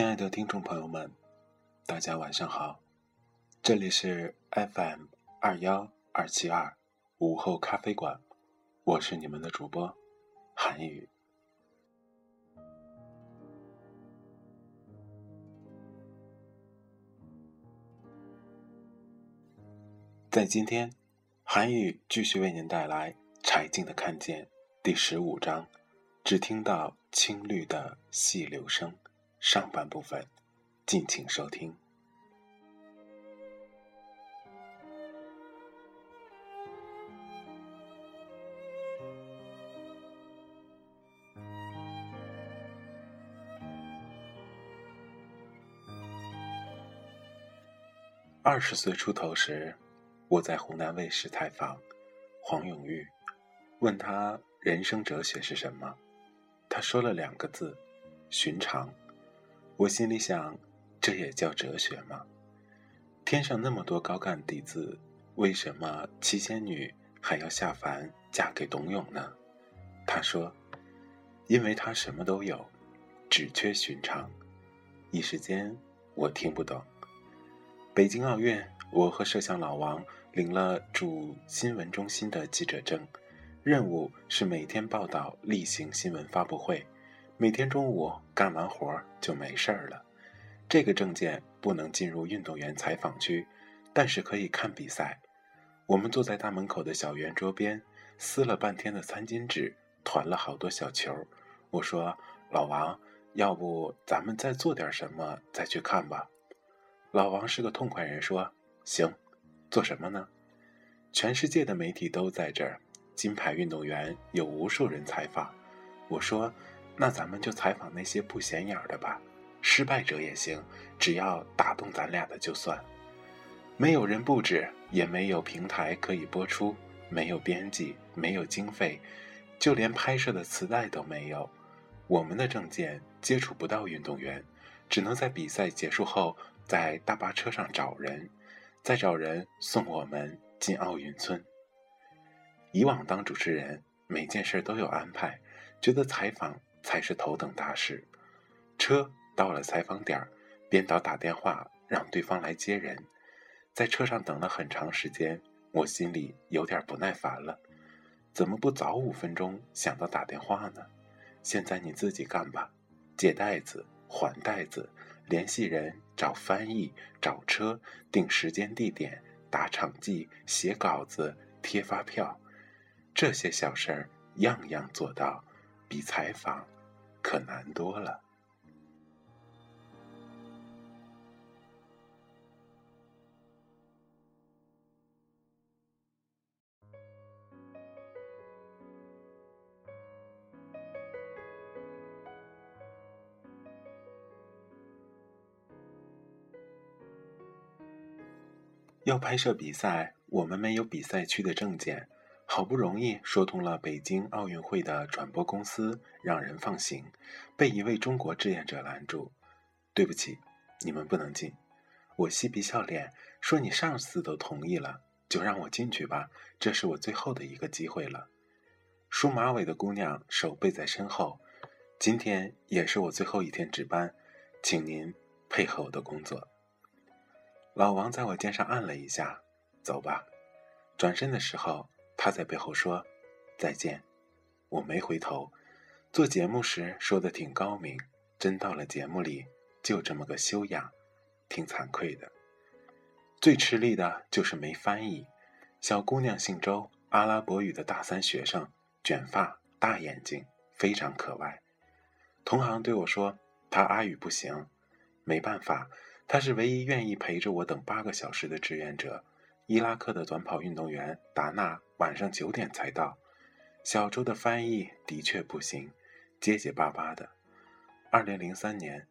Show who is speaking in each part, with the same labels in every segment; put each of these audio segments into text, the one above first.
Speaker 1: 亲爱的听众朋友们，大家晚上好，这里是 FM 二幺二七二午后咖啡馆，我是你们的主播韩宇。在今天，韩宇继续为您带来《柴静的看见》第十五章，只听到青绿的细流声。上半部分，敬请收听。二十岁出头时，我在湖南卫视采访黄永玉，问他人生哲学是什么，他说了两个字：寻常。我心里想，这也叫哲学吗？天上那么多高干弟子，为什么七仙女还要下凡嫁给董永呢？他说：“因为他什么都有，只缺寻常。”一时间我听不懂。北京奥运，我和摄像老王领了驻新闻中心的记者证，任务是每天报道例行新闻发布会。每天中午干完活就没事儿了。这个证件不能进入运动员采访区，但是可以看比赛。我们坐在大门口的小圆桌边，撕了半天的餐巾纸，团了好多小球。我说：“老王，要不咱们再做点什么再去看吧？”老王是个痛快人，说：“行，做什么呢？全世界的媒体都在这儿，金牌运动员有无数人采访。”我说。那咱们就采访那些不显眼的吧，失败者也行，只要打动咱俩的就算。没有人布置，也没有平台可以播出，没有编辑，没有经费，就连拍摄的磁带都没有。我们的证件接触不到运动员，只能在比赛结束后在大巴车上找人，再找人送我们进奥运村。以往当主持人，每件事都有安排，觉得采访。才是头等大事。车到了采访点儿，编导打电话让对方来接人。在车上等了很长时间，我心里有点不耐烦了。怎么不早五分钟想到打电话呢？现在你自己干吧，借袋子、还袋子、联系人、找翻译、找车、定时间地点、打场记、写稿子、贴发票，这些小事儿样样做到。比采访可难多了。要拍摄比赛，我们没有比赛区的证件。好不容易说通了北京奥运会的转播公司，让人放行，被一位中国志愿者拦住。对不起，你们不能进。我嬉皮笑脸说：“你上次都同意了，就让我进去吧，这是我最后的一个机会了。”梳马尾的姑娘手背在身后。今天也是我最后一天值班，请您配合我的工作。老王在我肩上按了一下，走吧。转身的时候，他在背后说：“再见。”我没回头。做节目时说的挺高明，真到了节目里就这么个修养，挺惭愧的。最吃力的就是没翻译。小姑娘姓周，阿拉伯语的大三学生，卷发，大眼睛，非常可爱。同行对我说，她阿语不行，没办法。他是唯一愿意陪着我等八个小时的志愿者。伊拉克的短跑运动员达纳晚上九点才到。小周的翻译的确不行，结结巴巴的。二零零三年，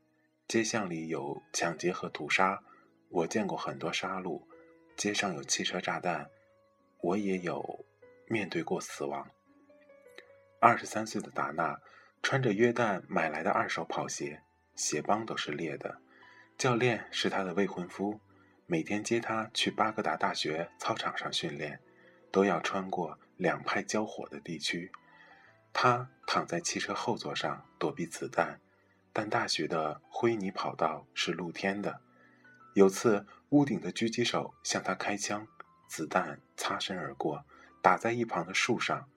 Speaker 1: 街巷里有抢劫和屠杀，我见过很多杀戮。街上有汽车炸弹，我也有面对过死亡。二十三岁的达纳穿着约旦买来的二手跑鞋，鞋帮都是裂的。教练是他的未婚夫，每天接他去巴格达大学操场上训练，都要穿过两派交火的地区。他躺在汽车后座上躲避子弹，但大学的灰泥跑道是露天的。有次屋顶的狙击手向他开枪，子弹擦身而过，打在一旁的树上。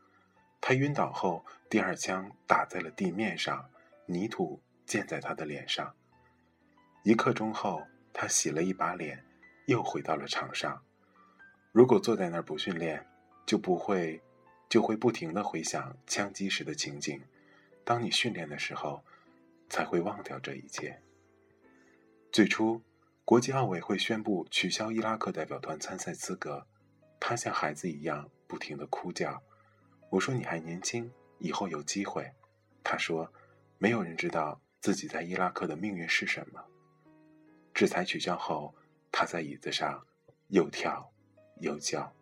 Speaker 1: 他晕倒后，第二枪打在了地面上，泥土溅在他的脸上。一刻钟后，他洗了一把脸，又回到了场上。如果坐在那儿不训练，就不会，就会不停的回想枪击时的情景。当你训练的时候，才会忘掉这一切。最初，国际奥委会宣布取消伊拉克代表团参赛资格，他像孩子一样不停的哭叫。我说：“你还年轻，以后有机会。”他说：“没有人知道自己在伊拉克的命运是什么。”制裁取消后，他在椅子上又跳又叫。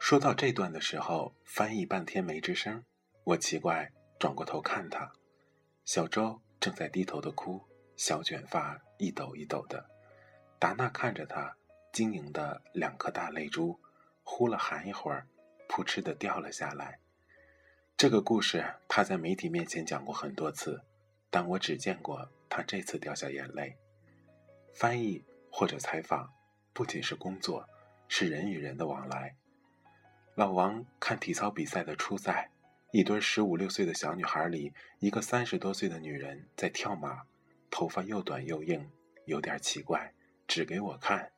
Speaker 1: 说到这段的时候，翻译半天没吱声。我奇怪，转过头看他，小周正在低头的哭，小卷发一抖一抖的。达娜看着他，晶莹的两颗大泪珠，呼了喊一会儿，扑哧的掉了下来。这个故事他在媒体面前讲过很多次，但我只见过他这次掉下眼泪。翻译或者采访，不仅是工作，是人与人的往来。老王看体操比赛的初赛，一堆十五六岁的小女孩里，一个三十多岁的女人在跳马，头发又短又硬，有点奇怪。指给我看，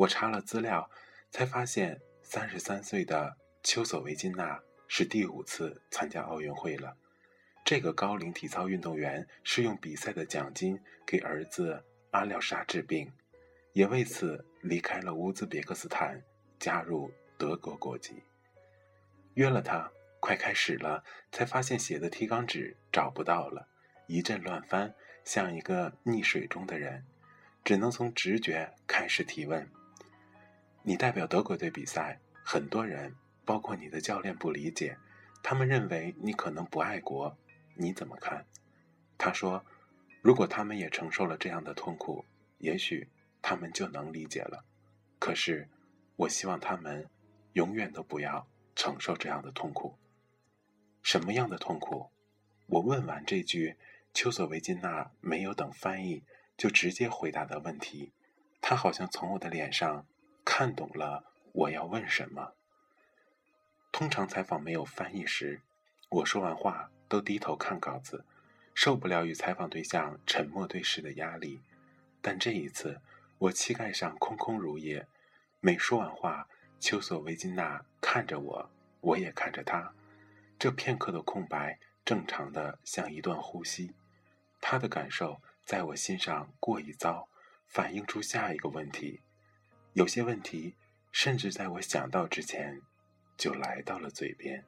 Speaker 1: 我查了资料，才发现三十三岁的丘索维金娜是第五次参加奥运会了。这个高龄体操运动员是用比赛的奖金给儿子阿廖沙治病，也为此离开了乌兹别克斯坦，加入德国国籍。约了他，快开始了，才发现写的提纲纸找不到了，一阵乱翻，像一个溺水中的人。只能从直觉开始提问。你代表德国队比赛，很多人，包括你的教练不理解，他们认为你可能不爱国，你怎么看？他说，如果他们也承受了这样的痛苦，也许他们就能理解了。可是，我希望他们永远都不要承受这样的痛苦。什么样的痛苦？我问完这句，丘索维金娜没有等翻译。就直接回答的问题，他好像从我的脸上看懂了我要问什么。通常采访没有翻译时，我说完话都低头看稿子，受不了与采访对象沉默对视的压力。但这一次，我膝盖上空空如也，每说完话，丘索维金娜看着我，我也看着他，这片刻的空白，正常的像一段呼吸。他的感受。在我心上过一遭，反映出下一个问题。有些问题甚至在我想到之前就来到了嘴边。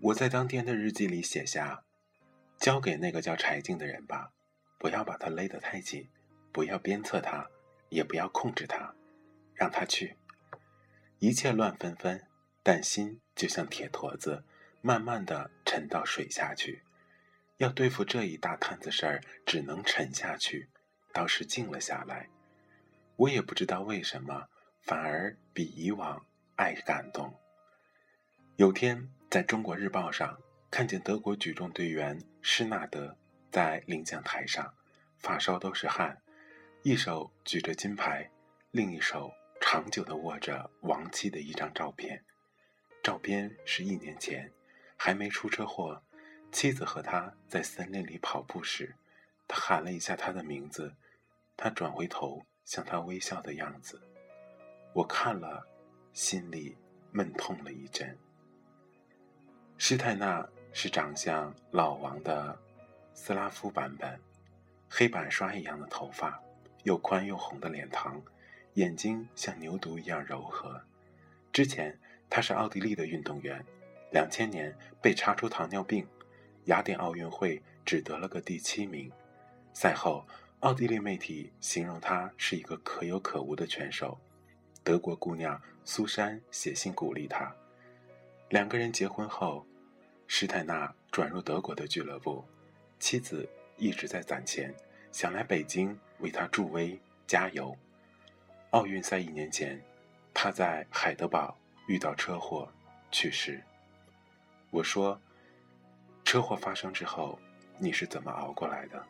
Speaker 1: 我在当天的日记里写下交给那个叫柴静的人吧，不要把他勒得太紧，不要鞭策他，也不要控制他，让他去。一切乱纷纷，但心就像铁坨子，慢慢的沉到水下去。要对付这一大摊子事儿，只能沉下去。倒是静了下来。我也不知道为什么，反而比以往爱感动。有天。在中国日报上看见德国举重队员施纳德在领奖台上，发梢都是汗，一手举着金牌，另一手长久地握着亡妻的一张照片。照片是一年前，还没出车祸，妻子和他在森林里跑步时，他喊了一下他的名字，他转回头向他微笑的样子，我看了，心里闷痛了一阵。施泰纳是长相老王的斯拉夫版本，黑板刷一样的头发，又宽又红的脸庞，眼睛像牛犊一样柔和。之前他是奥地利的运动员，两千年被查出糖尿病，雅典奥运会只得了个第七名。赛后，奥地利媒体形容他是一个可有可无的拳手。德国姑娘苏珊写信鼓励他。两个人结婚后，施泰纳转入德国的俱乐部，妻子一直在攒钱，想来北京为他助威加油。奥运赛一年前，他在海德堡遇到车祸去世。我说：“车祸发生之后，你是怎么熬过来的？”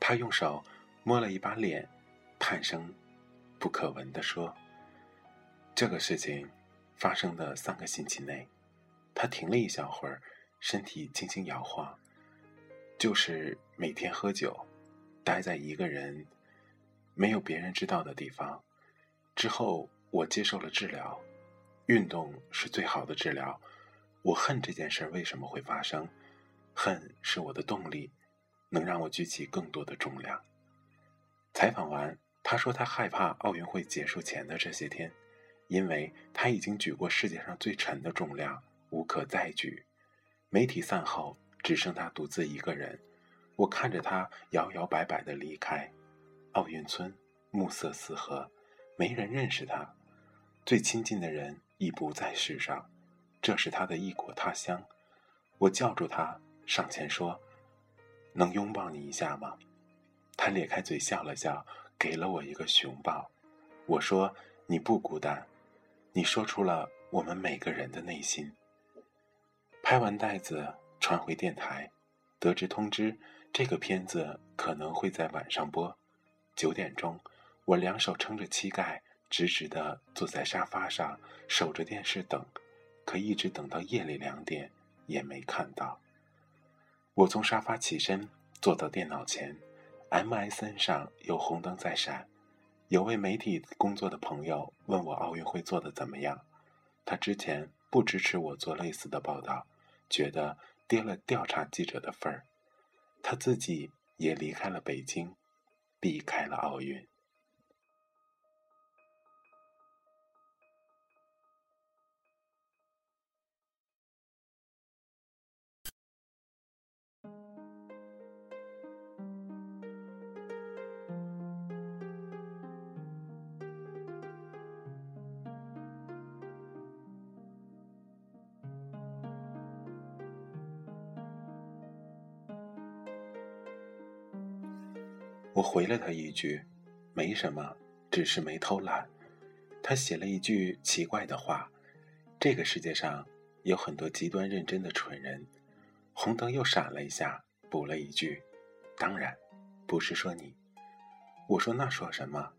Speaker 1: 他用手摸了一把脸，叹声不可闻地说：“这个事情。”发生的三个星期内，他停了一小会儿，身体轻轻摇晃，就是每天喝酒，待在一个人没有别人知道的地方。之后我接受了治疗，运动是最好的治疗。我恨这件事为什么会发生，恨是我的动力，能让我举起更多的重量。采访完，他说他害怕奥运会结束前的这些天。因为他已经举过世界上最沉的重量，无可再举。媒体散后，只剩他独自一个人。我看着他摇摇摆摆地离开奥运村，暮色四合，没人认识他。最亲近的人已不在世上，这是他的异国他乡。我叫住他，上前说：“能拥抱你一下吗？”他咧开嘴笑了笑，给了我一个熊抱。我说：“你不孤单。”你说出了我们每个人的内心。拍完袋子传回电台，得知通知，这个片子可能会在晚上播。九点钟，我两手撑着膝盖，直直地坐在沙发上，守着电视等，可一直等到夜里两点也没看到。我从沙发起身，坐到电脑前，MSN 上有红灯在闪。有位媒体工作的朋友问我奥运会做的怎么样，他之前不支持我做类似的报道，觉得跌了调查记者的份儿，他自己也离开了北京，避开了奥运。我回了他一句：“没什么，只是没偷懒。”他写了一句奇怪的话：“这个世界上有很多极端认真的蠢人。”红灯又闪了一下，补了一句：“当然，不是说你。”我说：“那说什么？”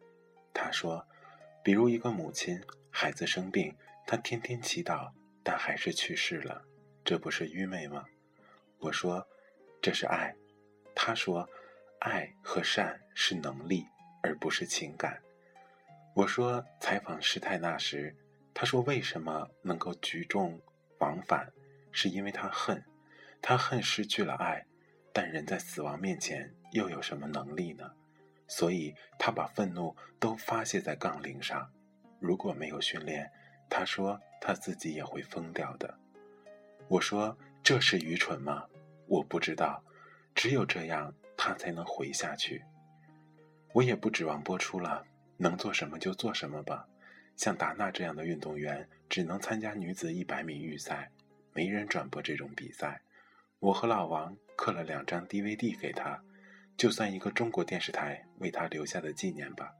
Speaker 1: 他说：“比如一个母亲，孩子生病，她天天祈祷，但还是去世了，这不是愚昧吗？”我说：“这是爱。”他说。爱和善是能力，而不是情感。我说采访施泰纳时，他说为什么能够举重往返，是因为他恨，他恨失去了爱。但人在死亡面前又有什么能力呢？所以他把愤怒都发泄在杠铃上。如果没有训练，他说他自己也会疯掉的。我说：“这是愚蠢吗？我不知道，只有这样他才能回下去。”我也不指望播出了，能做什么就做什么吧。像达娜这样的运动员，只能参加女子一百米预赛，没人转播这种比赛。我和老王刻了两张 DVD 给他，就算一个中国电视台为他留下的纪念吧。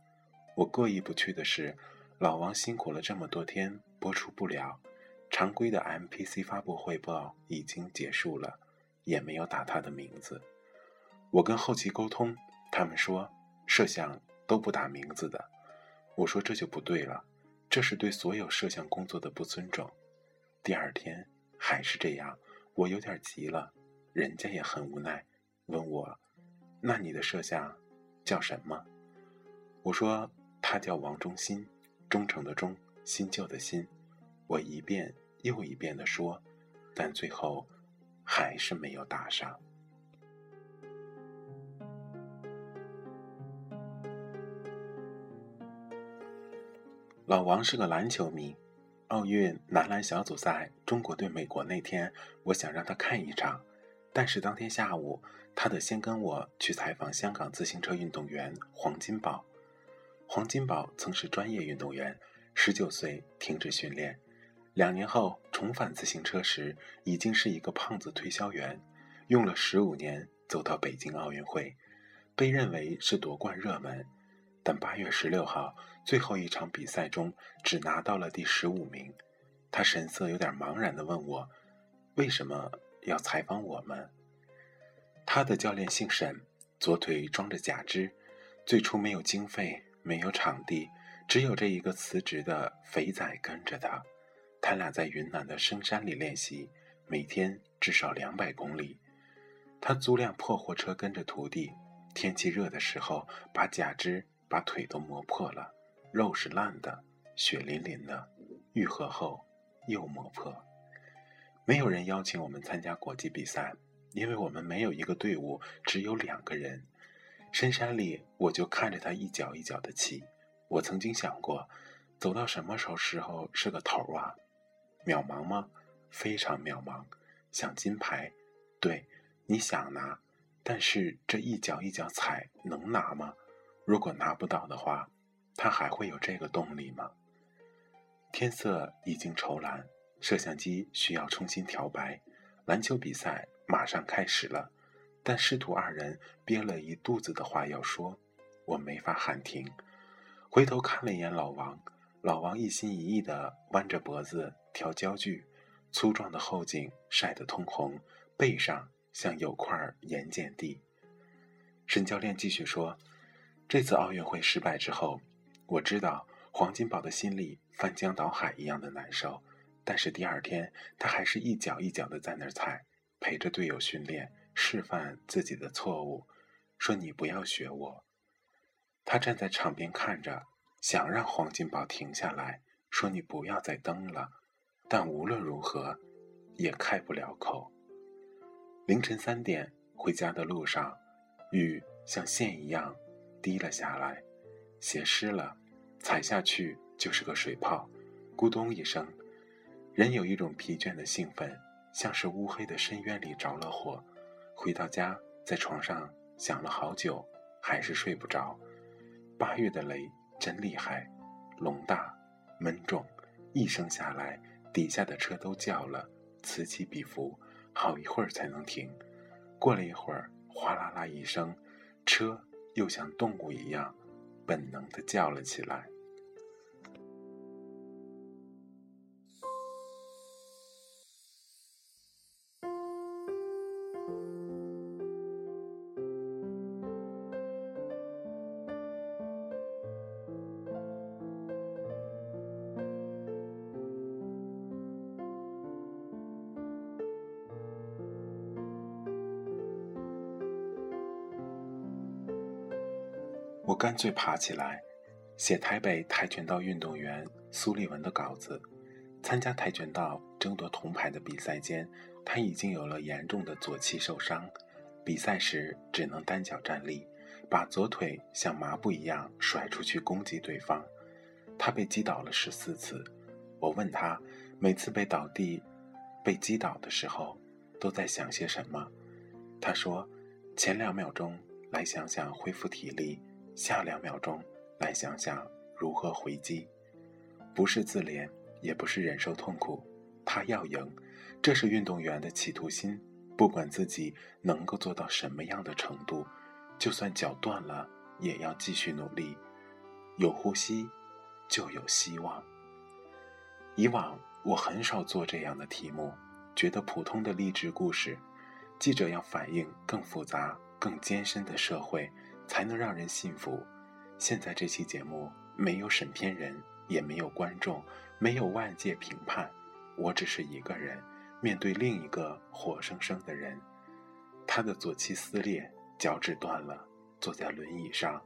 Speaker 1: 我过意不去的是，老王辛苦了这么多天，播出不了。常规的 MPC 发布汇报已经结束了，也没有打他的名字。我跟后期沟通，他们说摄像都不打名字的。我说这就不对了。这是对所有摄像工作的不尊重。第二天还是这样，我有点急了，人家也很无奈，问我：“那你的摄像叫什么？”我说：“他叫王忠新，忠诚的忠，新旧的新。”我一遍又一遍的说，但最后还是没有打上。老王是个篮球迷，奥运男篮小组赛中国对美国那天，我想让他看一场，但是当天下午，他得先跟我去采访香港自行车运动员黄金宝。黄金宝曾是专业运动员，十九岁停止训练，两年后重返自行车时，已经是一个胖子推销员，用了十五年走到北京奥运会，被认为是夺冠热门。但八月十六号最后一场比赛中，只拿到了第十五名。他神色有点茫然地问我：“为什么要采访我们？”他的教练姓沈，左腿装着假肢。最初没有经费，没有场地，只有这一个辞职的肥仔跟着他。他俩在云南的深山里练习，每天至少两百公里。他租辆破货车跟着徒弟，天气热的时候把假肢。把腿都磨破了，肉是烂的，血淋淋的，愈合后又磨破。没有人邀请我们参加国际比赛，因为我们没有一个队伍，只有两个人。深山里，我就看着他一脚一脚的骑。我曾经想过，走到什么时候时候是个头啊？渺茫吗？非常渺茫。想金牌，对，你想拿，但是这一脚一脚踩能拿吗？如果拿不到的话，他还会有这个动力吗？天色已经愁蓝，摄像机需要重新调白。篮球比赛马上开始了，但师徒二人憋了一肚子的话要说，我没法喊停。回头看了一眼老王，老王一心一意地弯着脖子调焦距，粗壮的后颈晒得通红，背上像有块盐碱地。沈教练继续说。这次奥运会失败之后，我知道黄金宝的心里翻江倒海一样的难受。但是第二天，他还是一脚一脚的在那儿踩，陪着队友训练，示范自己的错误，说：“你不要学我。”他站在场边看着，想让黄金宝停下来，说：“你不要再蹬了。”但无论如何，也开不了口。凌晨三点回家的路上，雨像线一样。滴了下来，鞋湿了，踩下去就是个水泡，咕咚一声。人有一种疲倦的兴奋，像是乌黑的深渊里着了火。回到家，在床上想了好久，还是睡不着。八月的雷真厉害，龙大，闷重，一声下来，底下的车都叫了，此起彼伏，好一会儿才能停。过了一会儿，哗啦啦一声，车。又像动物一样，本能的叫了起来。我干脆爬起来，写台北跆拳道运动员苏立文的稿子。参加跆拳道争夺铜牌的比赛间，他已经有了严重的左膝受伤，比赛时只能单脚站立，把左腿像麻布一样甩出去攻击对方。他被击倒了十四次。我问他，每次被倒地，被击倒的时候，都在想些什么？他说：“前两秒钟来想想恢复体力，下两秒钟来想想如何回击。不是自怜，也不是忍受痛苦，他要赢，这是运动员的企图心。不管自己能够做到什么样的程度，就算脚断了，也要继续努力。有呼吸，就有希望。以往。”我很少做这样的题目，觉得普通的励志故事，记者要反映更复杂、更艰深的社会，才能让人信服。现在这期节目没有审片人，也没有观众，没有外界评判，我只是一个人面对另一个活生生的人。他的左膝撕裂，脚趾断了，坐在轮椅上，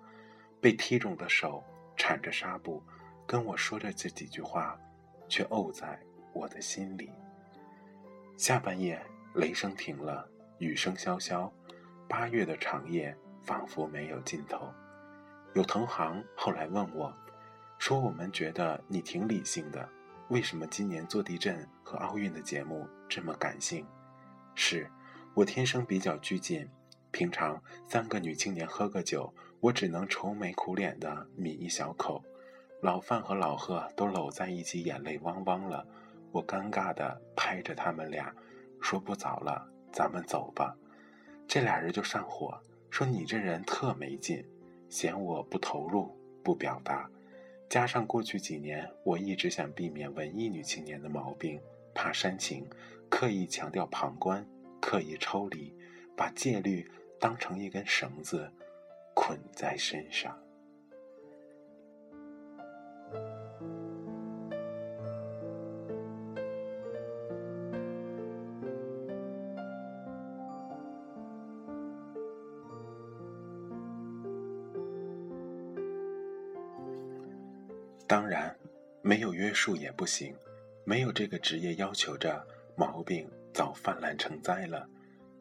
Speaker 1: 被踢肿的手缠着纱布，跟我说着这几句话，却沤在。我的心里。下半夜，雷声停了，雨声潇潇，八月的长夜仿佛没有尽头。有同行后来问我，说：“我们觉得你挺理性的，为什么今年做地震和奥运的节目这么感性？”是我天生比较拘谨，平常三个女青年喝个酒，我只能愁眉苦脸的抿一小口。老范和老贺都搂在一起，眼泪汪汪了。我尴尬地拍着他们俩，说：“不早了，咱们走吧。”这俩人就上火，说：“你这人特没劲，嫌我不投入、不表达。”加上过去几年，我一直想避免文艺女青年的毛病，怕煽情，刻意强调旁观，刻意抽离，把戒律当成一根绳子，捆在身上。当然，没有约束也不行，没有这个职业要求着，毛病早泛滥成灾了。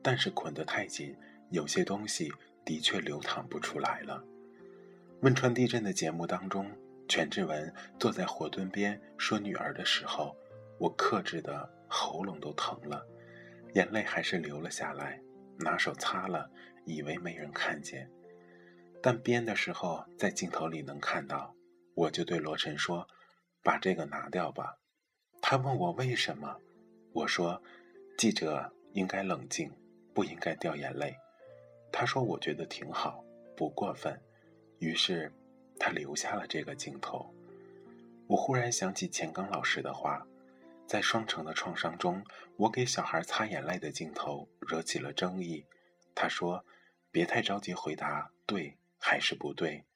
Speaker 1: 但是捆得太紧，有些东西的确流淌不出来了。汶川地震的节目当中，全志文坐在火墩边说女儿的时候，我克制的喉咙都疼了，眼泪还是流了下来，拿手擦了，以为没人看见，但编的时候在镜头里能看到。我就对罗晨说：“把这个拿掉吧。”他问我为什么，我说：“记者应该冷静，不应该掉眼泪。”他说：“我觉得挺好，不过分。”于是他留下了这个镜头。我忽然想起钱刚老师的话，在双城的创伤中，我给小孩擦眼泪的镜头惹起了争议。他说：“别太着急回答对还是不对，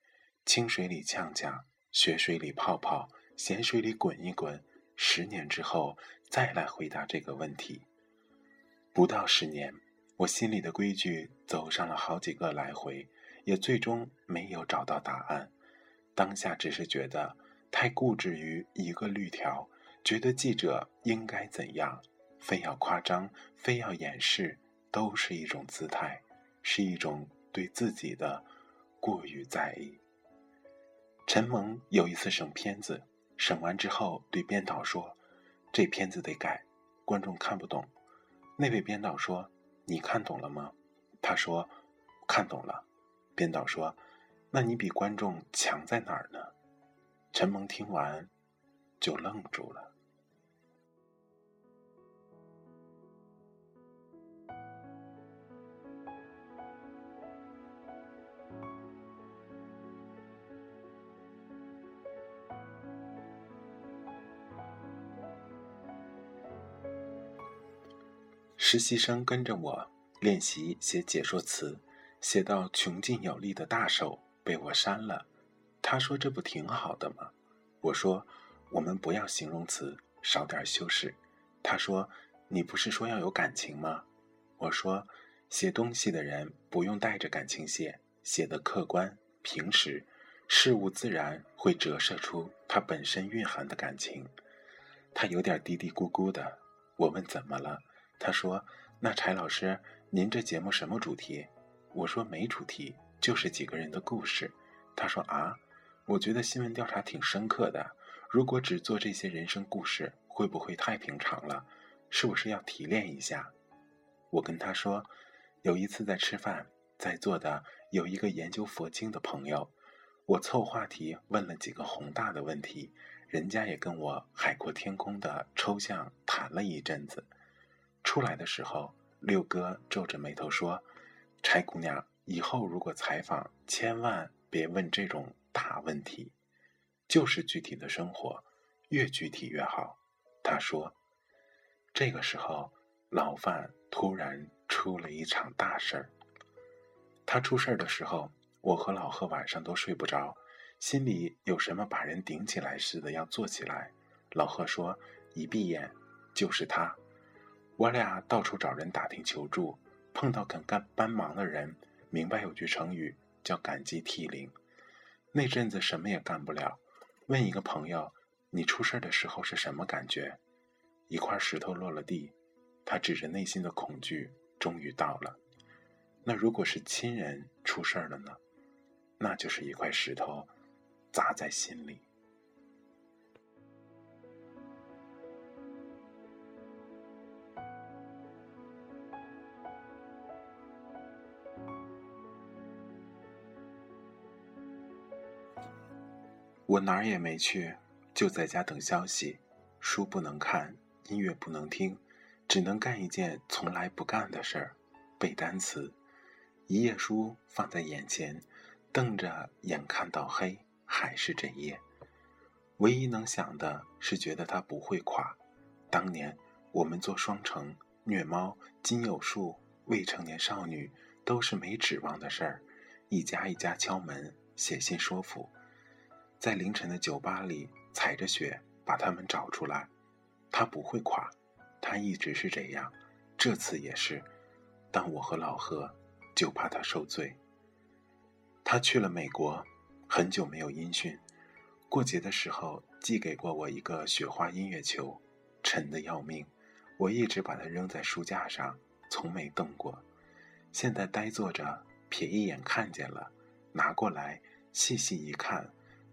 Speaker 1: 清水里呛呛。”血水里泡泡，咸水里滚一滚，十年之后再来回答这个问题。不到十年，我心里的规矩走上了好几个来回，也最终没有找到答案。当下只是觉得太固执于一个律条，觉得记者应该怎样，非要夸张，非要掩饰，都是一种姿态，是一种对自己的过于在意。陈蒙有一次审片子，审完之后对编导说：“这片子得改，观众看不懂。”那位编导说：“你看懂了吗？”他说：“看懂了。”编导说：“那你比观众强在哪儿呢？”陈蒙听完，就愣住了。实习生跟着我练习写解说词，写到穷尽有力的大手被我删了。他说：“这不挺好的吗？”我说：“我们不要形容词，少点修饰。”他说：“你不是说要有感情吗？”我说：“写东西的人不用带着感情写，写的客观平实，事物自然会折射出它本身蕴含的感情。”他有点嘀嘀咕咕的。我问：“怎么了？”他说：“那柴老师，您这节目什么主题？”我说：“没主题，就是几个人的故事。”他说：“啊，我觉得新闻调查挺深刻的。如果只做这些人生故事，会不会太平常了？是不是要提炼一下？我跟他说，有一次在吃饭，在座的有一个研究佛经的朋友，我凑话题问了几个宏大的问题，人家也跟我海阔天空的抽象谈了一阵子。出来的时候，六哥皱着眉头说：“柴姑娘，以后如果采访，千万别问这种大问题，就是具体的生活，越具体越好。”他说：“这个时候，老范突然出了一场大事儿。他出事儿的时候，我和老贺晚上都睡不着，心里有什么把人顶起来似的要坐起来。老贺说：一闭眼就是他。我俩到处找人打听求助，碰到肯干帮忙的人，明白有句成语叫感激涕零。那阵子什么也干不了，问一个朋友。”你出事的时候是什么感觉？一块石头落了地，他指着内心的恐惧，终于到了。那如果是亲人出事了呢？那就是一块石头砸在心里。我哪儿也没去。就在家等消息，书不能看，音乐不能听，只能干一件从来不干的事儿——背单词。一页书放在眼前，瞪着眼看到黑，还是这页。唯一能想的是，觉得它不会垮。当年我们做双城、虐猫、金有树、未成年少女，都是没指望的事儿，一家一家敲门，写信说服，在凌晨的酒吧里。踩着雪把他们找出来，他不会垮，他一直是这样，这次也是。但我和老何就怕他受罪。他去了美国，很久没有音讯。过节的时候寄给过我一个雪花音乐球，沉得要命，我一直把它扔在书架上，从没动过。现在呆坐着，瞥一眼看见了，拿过来细细一看，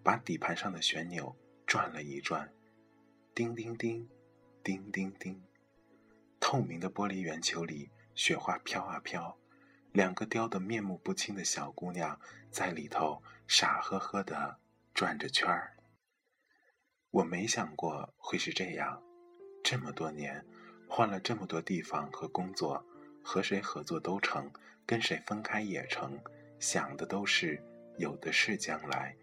Speaker 1: 把底盘上的旋钮。转了一转，叮叮叮，叮叮叮。透明的玻璃圆球里，雪花飘啊飘，两个雕得面目不清的小姑娘在里头傻呵呵地转着圈儿。我没想过会是这样，这么多年，换了这么多地方和工作，和谁合作都成，跟谁分开也成，想的都是有的是将来，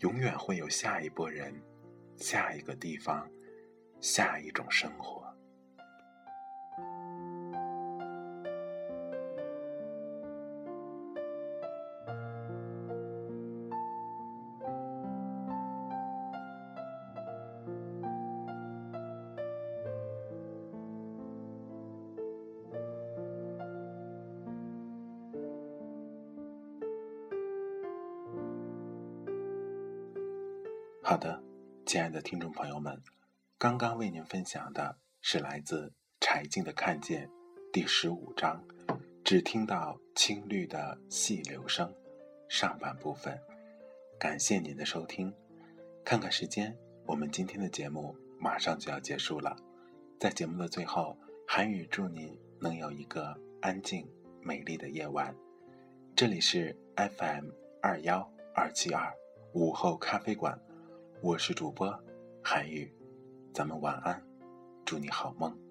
Speaker 1: 永远会有下一波人。下一个地方，下一种生活。好的。亲爱的听众朋友们，刚刚为您分享的是来自柴静的《看见》第十五章，只听到青绿的细流声，上半部分。感谢您的收听。看看时间，我们今天的节目马上就要结束了。在节目的最后，韩语祝您能有一个安静美丽的夜晚。这里是 FM 二幺二七二午后咖啡馆。我是主播韩语，咱们晚安，祝你好梦。